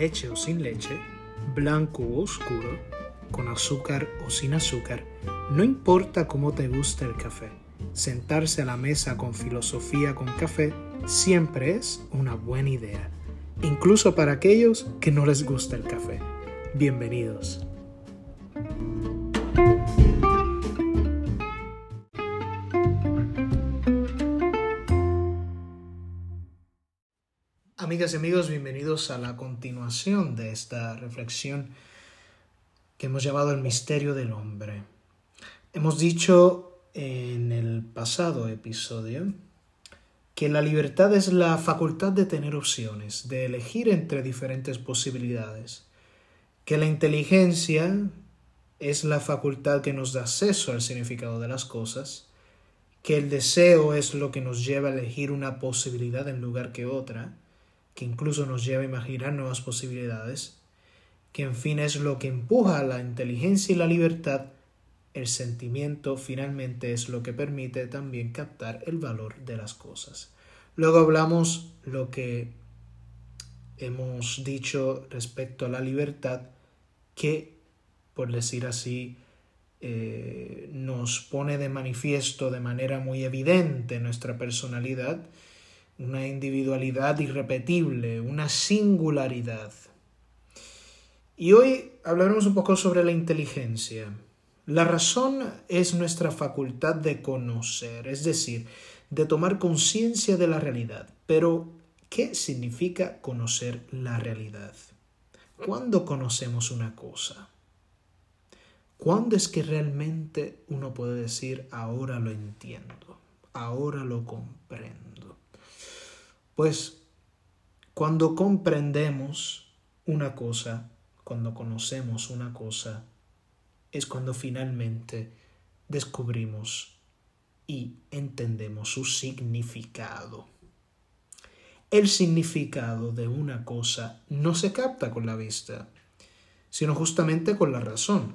leche o sin leche, blanco o oscuro, con azúcar o sin azúcar, no importa cómo te gusta el café, sentarse a la mesa con filosofía con café siempre es una buena idea, incluso para aquellos que no les gusta el café. Bienvenidos. Amigas y amigos, bienvenidos a la continuación de esta reflexión que hemos llamado el misterio del hombre. Hemos dicho en el pasado episodio que la libertad es la facultad de tener opciones, de elegir entre diferentes posibilidades, que la inteligencia es la facultad que nos da acceso al significado de las cosas, que el deseo es lo que nos lleva a elegir una posibilidad en lugar que otra, que incluso nos lleva a imaginar nuevas posibilidades, que en fin es lo que empuja a la inteligencia y la libertad, el sentimiento finalmente es lo que permite también captar el valor de las cosas. Luego hablamos lo que hemos dicho respecto a la libertad, que, por decir así, eh, nos pone de manifiesto de manera muy evidente nuestra personalidad, una individualidad irrepetible, una singularidad. Y hoy hablaremos un poco sobre la inteligencia. La razón es nuestra facultad de conocer, es decir, de tomar conciencia de la realidad. Pero, ¿qué significa conocer la realidad? ¿Cuándo conocemos una cosa? ¿Cuándo es que realmente uno puede decir ahora lo entiendo, ahora lo comprendo? Pues cuando comprendemos una cosa, cuando conocemos una cosa, es cuando finalmente descubrimos y entendemos su significado. El significado de una cosa no se capta con la vista, sino justamente con la razón.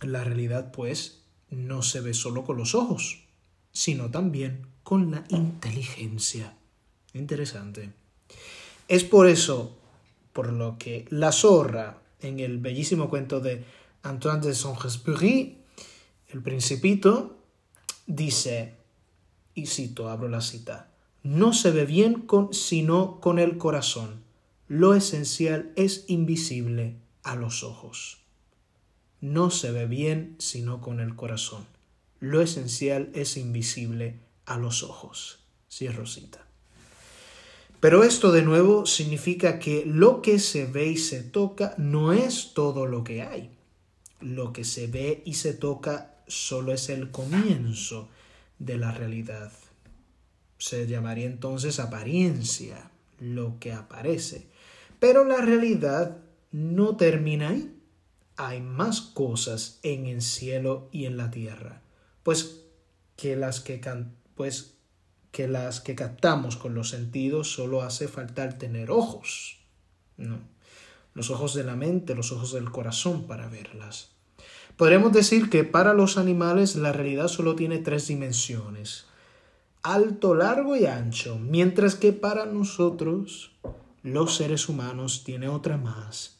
La realidad, pues, no se ve solo con los ojos, sino también con la inteligencia. Interesante. Es por eso, por lo que la zorra, en el bellísimo cuento de Antoine de Saint-Exupéry, el principito, dice, y cito, abro la cita, no se ve bien con, sino con el corazón. Lo esencial es invisible a los ojos. No se ve bien sino con el corazón. Lo esencial es invisible a los ojos. Cierro cita. Pero esto de nuevo significa que lo que se ve y se toca no es todo lo que hay. Lo que se ve y se toca solo es el comienzo de la realidad. Se llamaría entonces apariencia, lo que aparece. Pero la realidad no termina ahí. Hay más cosas en el cielo y en la tierra, pues que las que pues que las que captamos con los sentidos solo hace falta tener ojos. No. Los ojos de la mente, los ojos del corazón para verlas. Podremos decir que para los animales la realidad solo tiene tres dimensiones. Alto, largo y ancho. Mientras que para nosotros, los seres humanos, tiene otra más.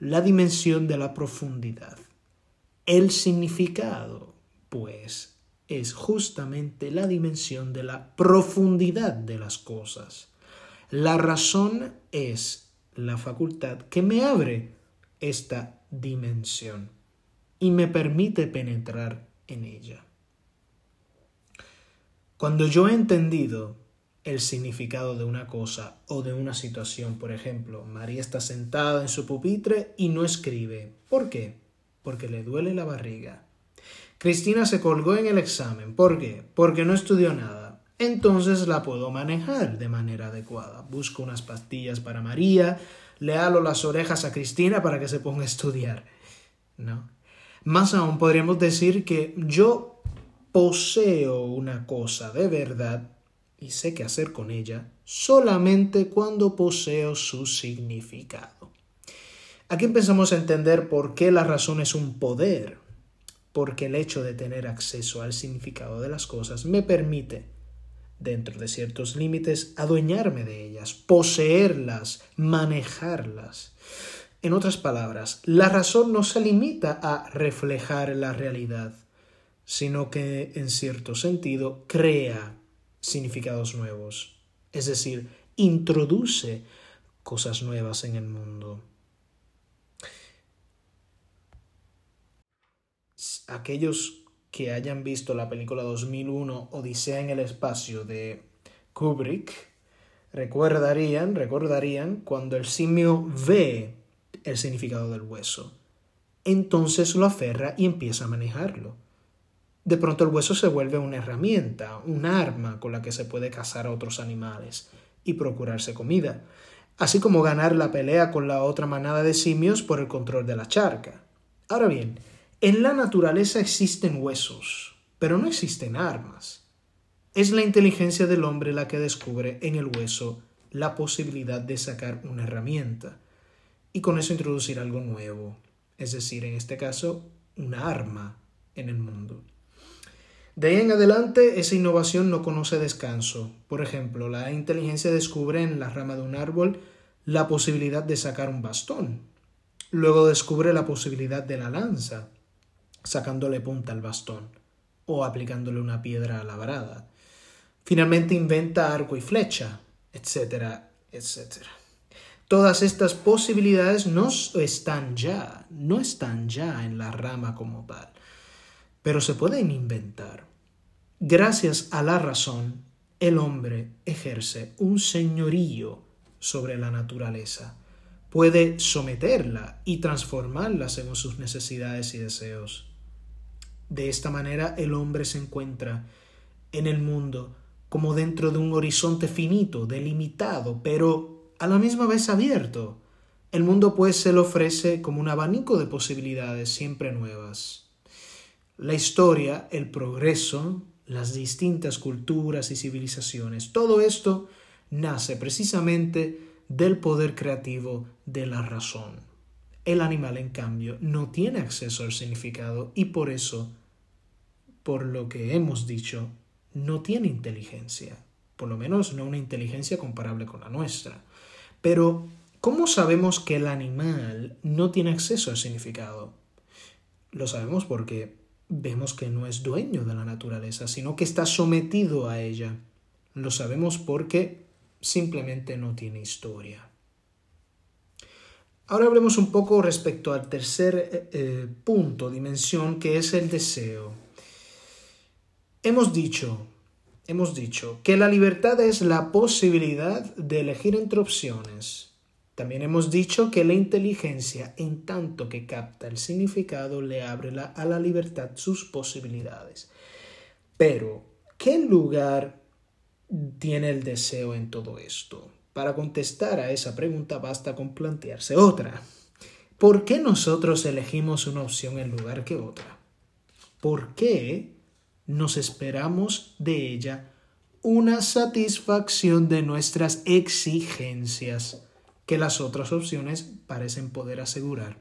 La dimensión de la profundidad. El significado, pues, es justamente la dimensión de la profundidad de las cosas. La razón es la facultad que me abre esta dimensión y me permite penetrar en ella. Cuando yo he entendido el significado de una cosa o de una situación, por ejemplo, María está sentada en su pupitre y no escribe. ¿Por qué? Porque le duele la barriga Cristina se colgó en el examen. ¿Por qué? Porque no estudió nada. Entonces la puedo manejar de manera adecuada. Busco unas pastillas para María, le halo las orejas a Cristina para que se ponga a estudiar. ¿No? Más aún podríamos decir que yo poseo una cosa de verdad y sé qué hacer con ella solamente cuando poseo su significado. Aquí empezamos a entender por qué la razón es un poder porque el hecho de tener acceso al significado de las cosas me permite dentro de ciertos límites, adueñarme de ellas, poseerlas, manejarlas. En otras palabras, la razón no se limita a reflejar la realidad, sino que, en cierto sentido, crea significados nuevos, es decir, introduce cosas nuevas en el mundo. Aquellos que hayan visto la película 2001 Odisea en el espacio de Kubrick recordarían, recordarían cuando el simio ve el significado del hueso. Entonces lo aferra y empieza a manejarlo. De pronto el hueso se vuelve una herramienta, un arma con la que se puede cazar a otros animales y procurarse comida, así como ganar la pelea con la otra manada de simios por el control de la charca. Ahora bien, en la naturaleza existen huesos, pero no existen armas. Es la inteligencia del hombre la que descubre en el hueso la posibilidad de sacar una herramienta y con eso introducir algo nuevo, es decir, en este caso, una arma en el mundo. De ahí en adelante, esa innovación no conoce descanso. Por ejemplo, la inteligencia descubre en la rama de un árbol la posibilidad de sacar un bastón. Luego descubre la posibilidad de la lanza sacándole punta al bastón o aplicándole una piedra labrada. Finalmente inventa arco y flecha, etcétera, etcétera. Todas estas posibilidades no están ya, no están ya en la rama como tal, pero se pueden inventar. Gracias a la razón, el hombre ejerce un señorío sobre la naturaleza, puede someterla y transformarla según sus necesidades y deseos. De esta manera el hombre se encuentra en el mundo como dentro de un horizonte finito, delimitado, pero a la misma vez abierto. El mundo pues se le ofrece como un abanico de posibilidades siempre nuevas. La historia, el progreso, las distintas culturas y civilizaciones, todo esto nace precisamente del poder creativo de la razón. El animal, en cambio, no tiene acceso al significado y por eso, por lo que hemos dicho, no tiene inteligencia, por lo menos no una inteligencia comparable con la nuestra. Pero, ¿cómo sabemos que el animal no tiene acceso al significado? Lo sabemos porque vemos que no es dueño de la naturaleza, sino que está sometido a ella. Lo sabemos porque simplemente no tiene historia. Ahora hablemos un poco respecto al tercer eh, eh, punto, dimensión, que es el deseo. Hemos dicho, hemos dicho que la libertad es la posibilidad de elegir entre opciones. También hemos dicho que la inteligencia, en tanto que capta el significado, le abre a la libertad sus posibilidades. Pero, ¿qué lugar tiene el deseo en todo esto? Para contestar a esa pregunta basta con plantearse otra. ¿Por qué nosotros elegimos una opción en lugar que otra? ¿Por qué nos esperamos de ella una satisfacción de nuestras exigencias que las otras opciones parecen poder asegurar?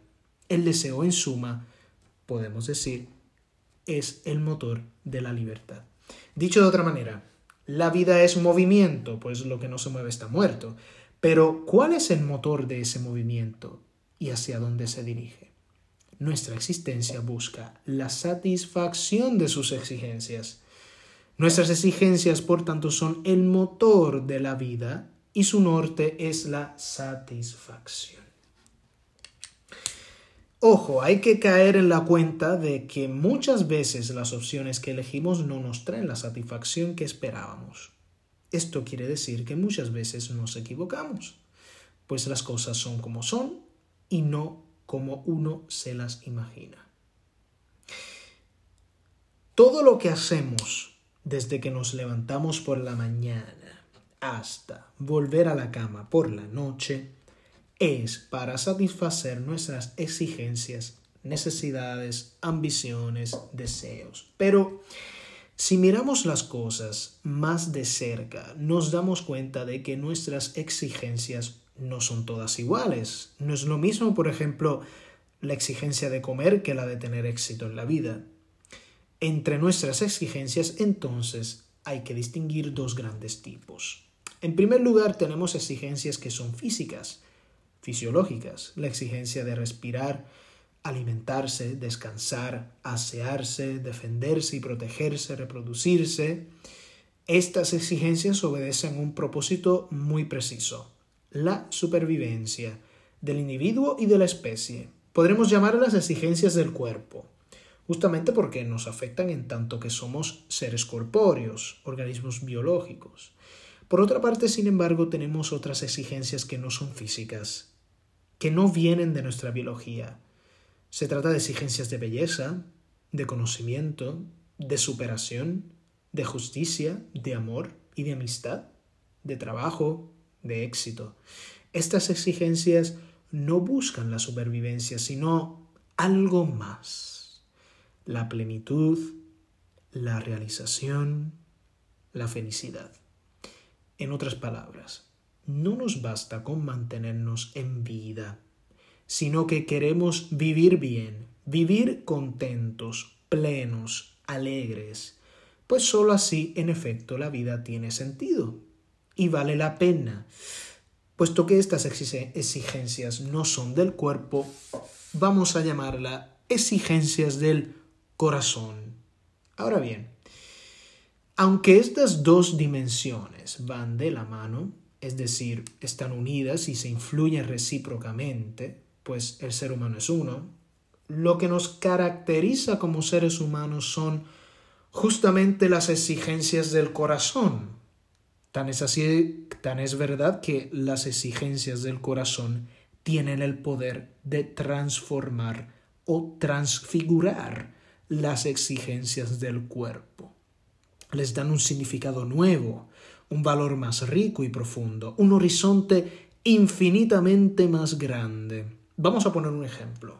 El deseo, en suma, podemos decir, es el motor de la libertad. Dicho de otra manera, la vida es movimiento, pues lo que no se mueve está muerto. Pero, ¿cuál es el motor de ese movimiento y hacia dónde se dirige? Nuestra existencia busca la satisfacción de sus exigencias. Nuestras exigencias, por tanto, son el motor de la vida y su norte es la satisfacción. Ojo, hay que caer en la cuenta de que muchas veces las opciones que elegimos no nos traen la satisfacción que esperábamos. Esto quiere decir que muchas veces nos equivocamos, pues las cosas son como son y no como uno se las imagina. Todo lo que hacemos desde que nos levantamos por la mañana hasta volver a la cama por la noche es para satisfacer nuestras exigencias, necesidades, ambiciones, deseos. Pero si miramos las cosas más de cerca, nos damos cuenta de que nuestras exigencias no son todas iguales. No es lo mismo, por ejemplo, la exigencia de comer que la de tener éxito en la vida. Entre nuestras exigencias, entonces, hay que distinguir dos grandes tipos. En primer lugar, tenemos exigencias que son físicas, fisiológicas, la exigencia de respirar, alimentarse, descansar, asearse, defenderse y protegerse, reproducirse. Estas exigencias obedecen un propósito muy preciso, la supervivencia del individuo y de la especie. Podremos llamarlas exigencias del cuerpo, justamente porque nos afectan en tanto que somos seres corpóreos, organismos biológicos. Por otra parte, sin embargo, tenemos otras exigencias que no son físicas, que no vienen de nuestra biología. Se trata de exigencias de belleza, de conocimiento, de superación, de justicia, de amor y de amistad, de trabajo, de éxito. Estas exigencias no buscan la supervivencia, sino algo más. La plenitud, la realización, la felicidad. En otras palabras, no nos basta con mantenernos en vida, sino que queremos vivir bien, vivir contentos, plenos, alegres, pues sólo así, en efecto, la vida tiene sentido y vale la pena. Puesto que estas exigencias no son del cuerpo, vamos a llamarla exigencias del corazón. Ahora bien, aunque estas dos dimensiones van de la mano, es decir, están unidas y se influyen recíprocamente, pues el ser humano es uno, lo que nos caracteriza como seres humanos son justamente las exigencias del corazón. Tan es así, tan es verdad que las exigencias del corazón tienen el poder de transformar o transfigurar las exigencias del cuerpo. Les dan un significado nuevo, un valor más rico y profundo, un horizonte infinitamente más grande. Vamos a poner un ejemplo.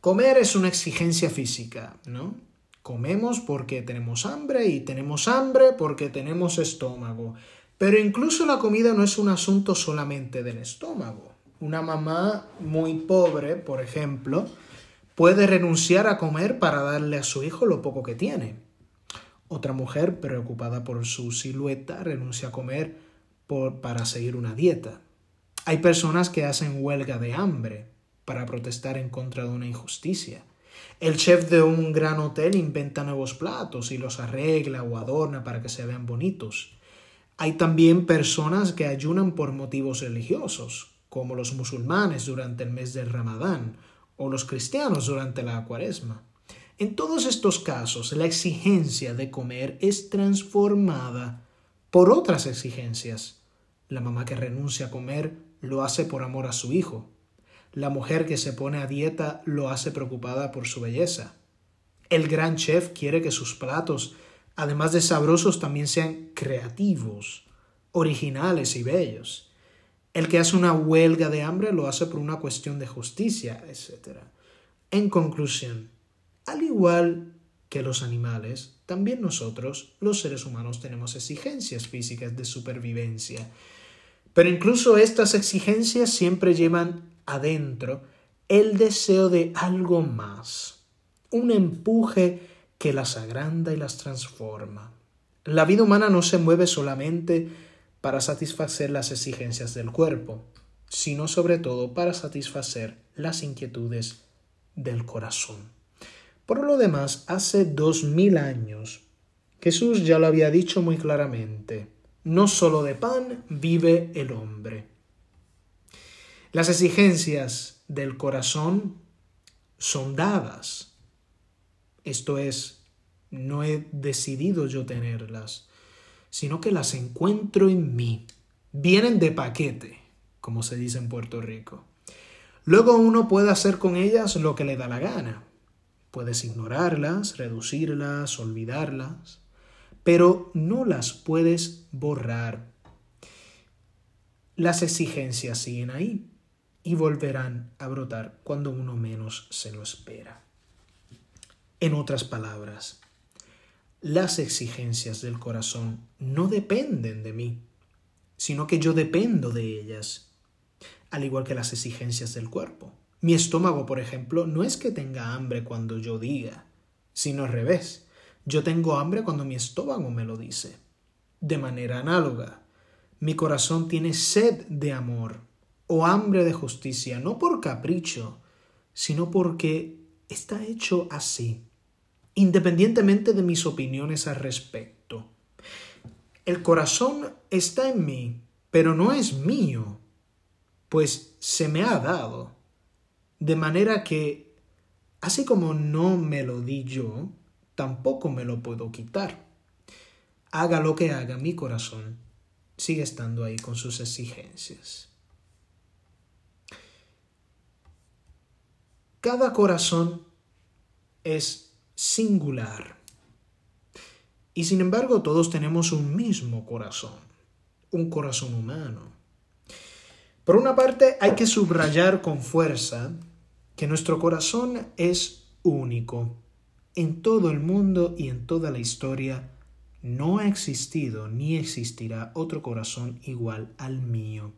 Comer es una exigencia física, ¿no? Comemos porque tenemos hambre y tenemos hambre porque tenemos estómago. Pero incluso la comida no es un asunto solamente del estómago. Una mamá muy pobre, por ejemplo, puede renunciar a comer para darle a su hijo lo poco que tiene. Otra mujer, preocupada por su silueta, renuncia a comer por, para seguir una dieta. Hay personas que hacen huelga de hambre para protestar en contra de una injusticia. El chef de un gran hotel inventa nuevos platos y los arregla o adorna para que se vean bonitos. Hay también personas que ayunan por motivos religiosos, como los musulmanes durante el mes del Ramadán o los cristianos durante la cuaresma. En todos estos casos, la exigencia de comer es transformada por otras exigencias. La mamá que renuncia a comer lo hace por amor a su hijo. La mujer que se pone a dieta lo hace preocupada por su belleza. El gran chef quiere que sus platos, además de sabrosos, también sean creativos, originales y bellos. El que hace una huelga de hambre lo hace por una cuestión de justicia, etc. En conclusión, al igual que los animales, también nosotros, los seres humanos, tenemos exigencias físicas de supervivencia. Pero incluso estas exigencias siempre llevan adentro el deseo de algo más, un empuje que las agranda y las transforma. La vida humana no se mueve solamente para satisfacer las exigencias del cuerpo, sino sobre todo para satisfacer las inquietudes del corazón. Por lo demás, hace dos mil años, Jesús ya lo había dicho muy claramente, no solo de pan vive el hombre. Las exigencias del corazón son dadas. Esto es, no he decidido yo tenerlas, sino que las encuentro en mí. Vienen de paquete, como se dice en Puerto Rico. Luego uno puede hacer con ellas lo que le da la gana. Puedes ignorarlas, reducirlas, olvidarlas, pero no las puedes borrar. Las exigencias siguen ahí y volverán a brotar cuando uno menos se lo espera. En otras palabras, las exigencias del corazón no dependen de mí, sino que yo dependo de ellas, al igual que las exigencias del cuerpo. Mi estómago, por ejemplo, no es que tenga hambre cuando yo diga, sino al revés. Yo tengo hambre cuando mi estómago me lo dice. De manera análoga, mi corazón tiene sed de amor o hambre de justicia, no por capricho, sino porque está hecho así, independientemente de mis opiniones al respecto. El corazón está en mí, pero no es mío, pues se me ha dado. De manera que, así como no me lo di yo, tampoco me lo puedo quitar. Haga lo que haga mi corazón, sigue estando ahí con sus exigencias. Cada corazón es singular. Y sin embargo todos tenemos un mismo corazón, un corazón humano. Por una parte hay que subrayar con fuerza que nuestro corazón es único. En todo el mundo y en toda la historia no ha existido ni existirá otro corazón igual al mío,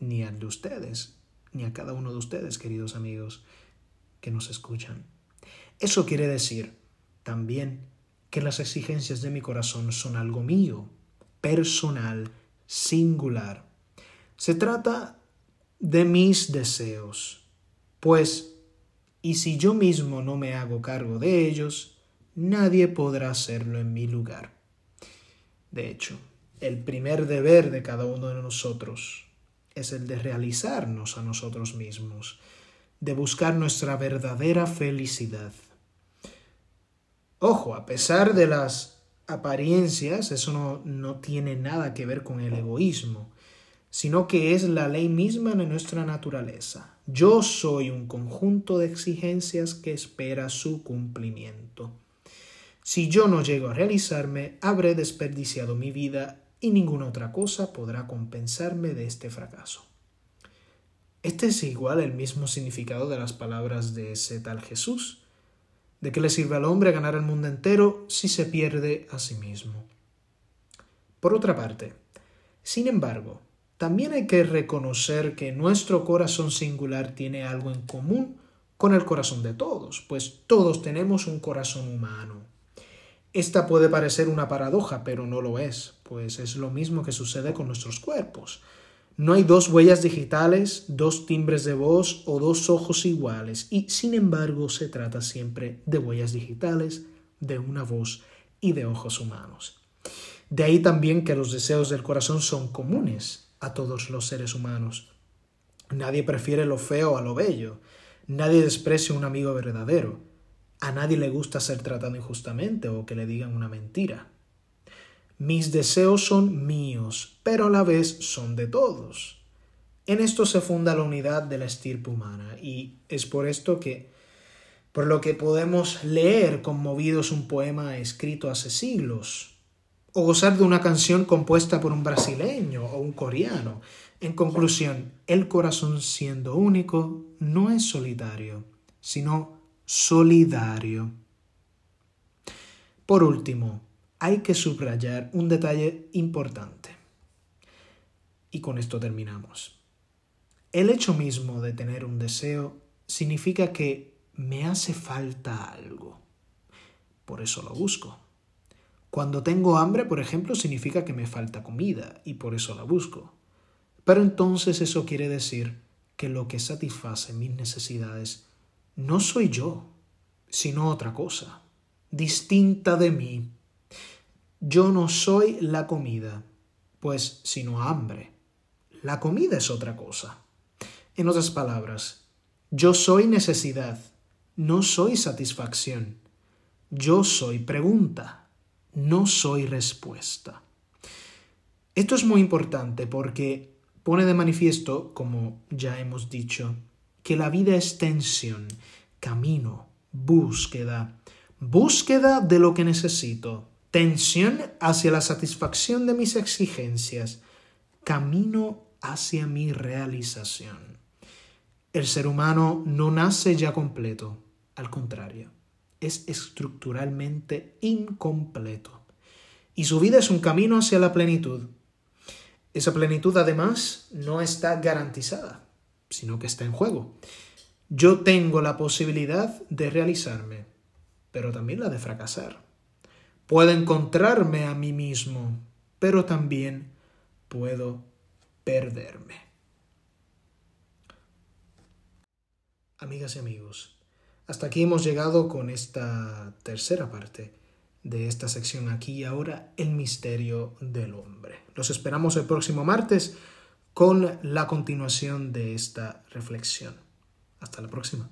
ni al de ustedes, ni a cada uno de ustedes, queridos amigos, que nos escuchan. Eso quiere decir también que las exigencias de mi corazón son algo mío, personal, singular. Se trata de mis deseos, pues, y si yo mismo no me hago cargo de ellos, nadie podrá hacerlo en mi lugar. De hecho, el primer deber de cada uno de nosotros es el de realizarnos a nosotros mismos, de buscar nuestra verdadera felicidad. Ojo, a pesar de las apariencias, eso no, no, tiene nada que ver con el egoísmo, sino que es la ley misma de nuestra naturaleza. Yo soy un conjunto de exigencias que espera su cumplimiento. Si yo no llego a realizarme, habré desperdiciado mi vida y ninguna otra cosa podrá compensarme de este fracaso. Este es igual el mismo significado de las palabras de ese tal Jesús. ¿De qué le sirve al hombre ganar el mundo entero si se pierde a sí mismo? Por otra parte, sin embargo, también hay que reconocer que nuestro corazón singular tiene algo en común con el corazón de todos, pues todos tenemos un corazón humano. Esta puede parecer una paradoja, pero no lo es, pues es lo mismo que sucede con nuestros cuerpos. No hay dos huellas digitales, dos timbres de voz o dos ojos iguales, y sin embargo se trata siempre de huellas digitales, de una voz y de ojos humanos. De ahí también que los deseos del corazón son comunes a todos los seres humanos. Nadie prefiere lo feo a lo bello, nadie desprecia un amigo verdadero, a nadie le gusta ser tratado injustamente o que le digan una mentira. Mis deseos son míos, pero a la vez son de todos. En esto se funda la unidad de la estirpe humana, y es por esto que, por lo que podemos leer conmovidos un poema escrito hace siglos, o gozar de una canción compuesta por un brasileño o un coreano. En conclusión, el corazón siendo único no es solitario, sino solidario. Por último, hay que subrayar un detalle importante. Y con esto terminamos. El hecho mismo de tener un deseo significa que me hace falta algo. Por eso lo busco. Cuando tengo hambre, por ejemplo, significa que me falta comida y por eso la busco. Pero entonces eso quiere decir que lo que satisface mis necesidades no soy yo, sino otra cosa, distinta de mí. Yo no soy la comida, pues sino hambre. La comida es otra cosa. En otras palabras, yo soy necesidad, no soy satisfacción. Yo soy pregunta, no soy respuesta. Esto es muy importante porque pone de manifiesto, como ya hemos dicho, que la vida es tensión, camino, búsqueda, búsqueda de lo que necesito, tensión hacia la satisfacción de mis exigencias, camino hacia mi realización. El ser humano no nace ya completo, al contrario, es estructuralmente incompleto. Y su vida es un camino hacia la plenitud. Esa plenitud además no está garantizada sino que está en juego. Yo tengo la posibilidad de realizarme. pero también la de fracasar. Puedo encontrarme a mí mismo, pero también puedo perderme. Amigas y amigos, hasta aquí hemos llegado con esta tercera parte de esta sección aquí y ahora, el misterio del hombre. Los esperamos el próximo martes con la continuación de esta reflexión. Hasta la próxima.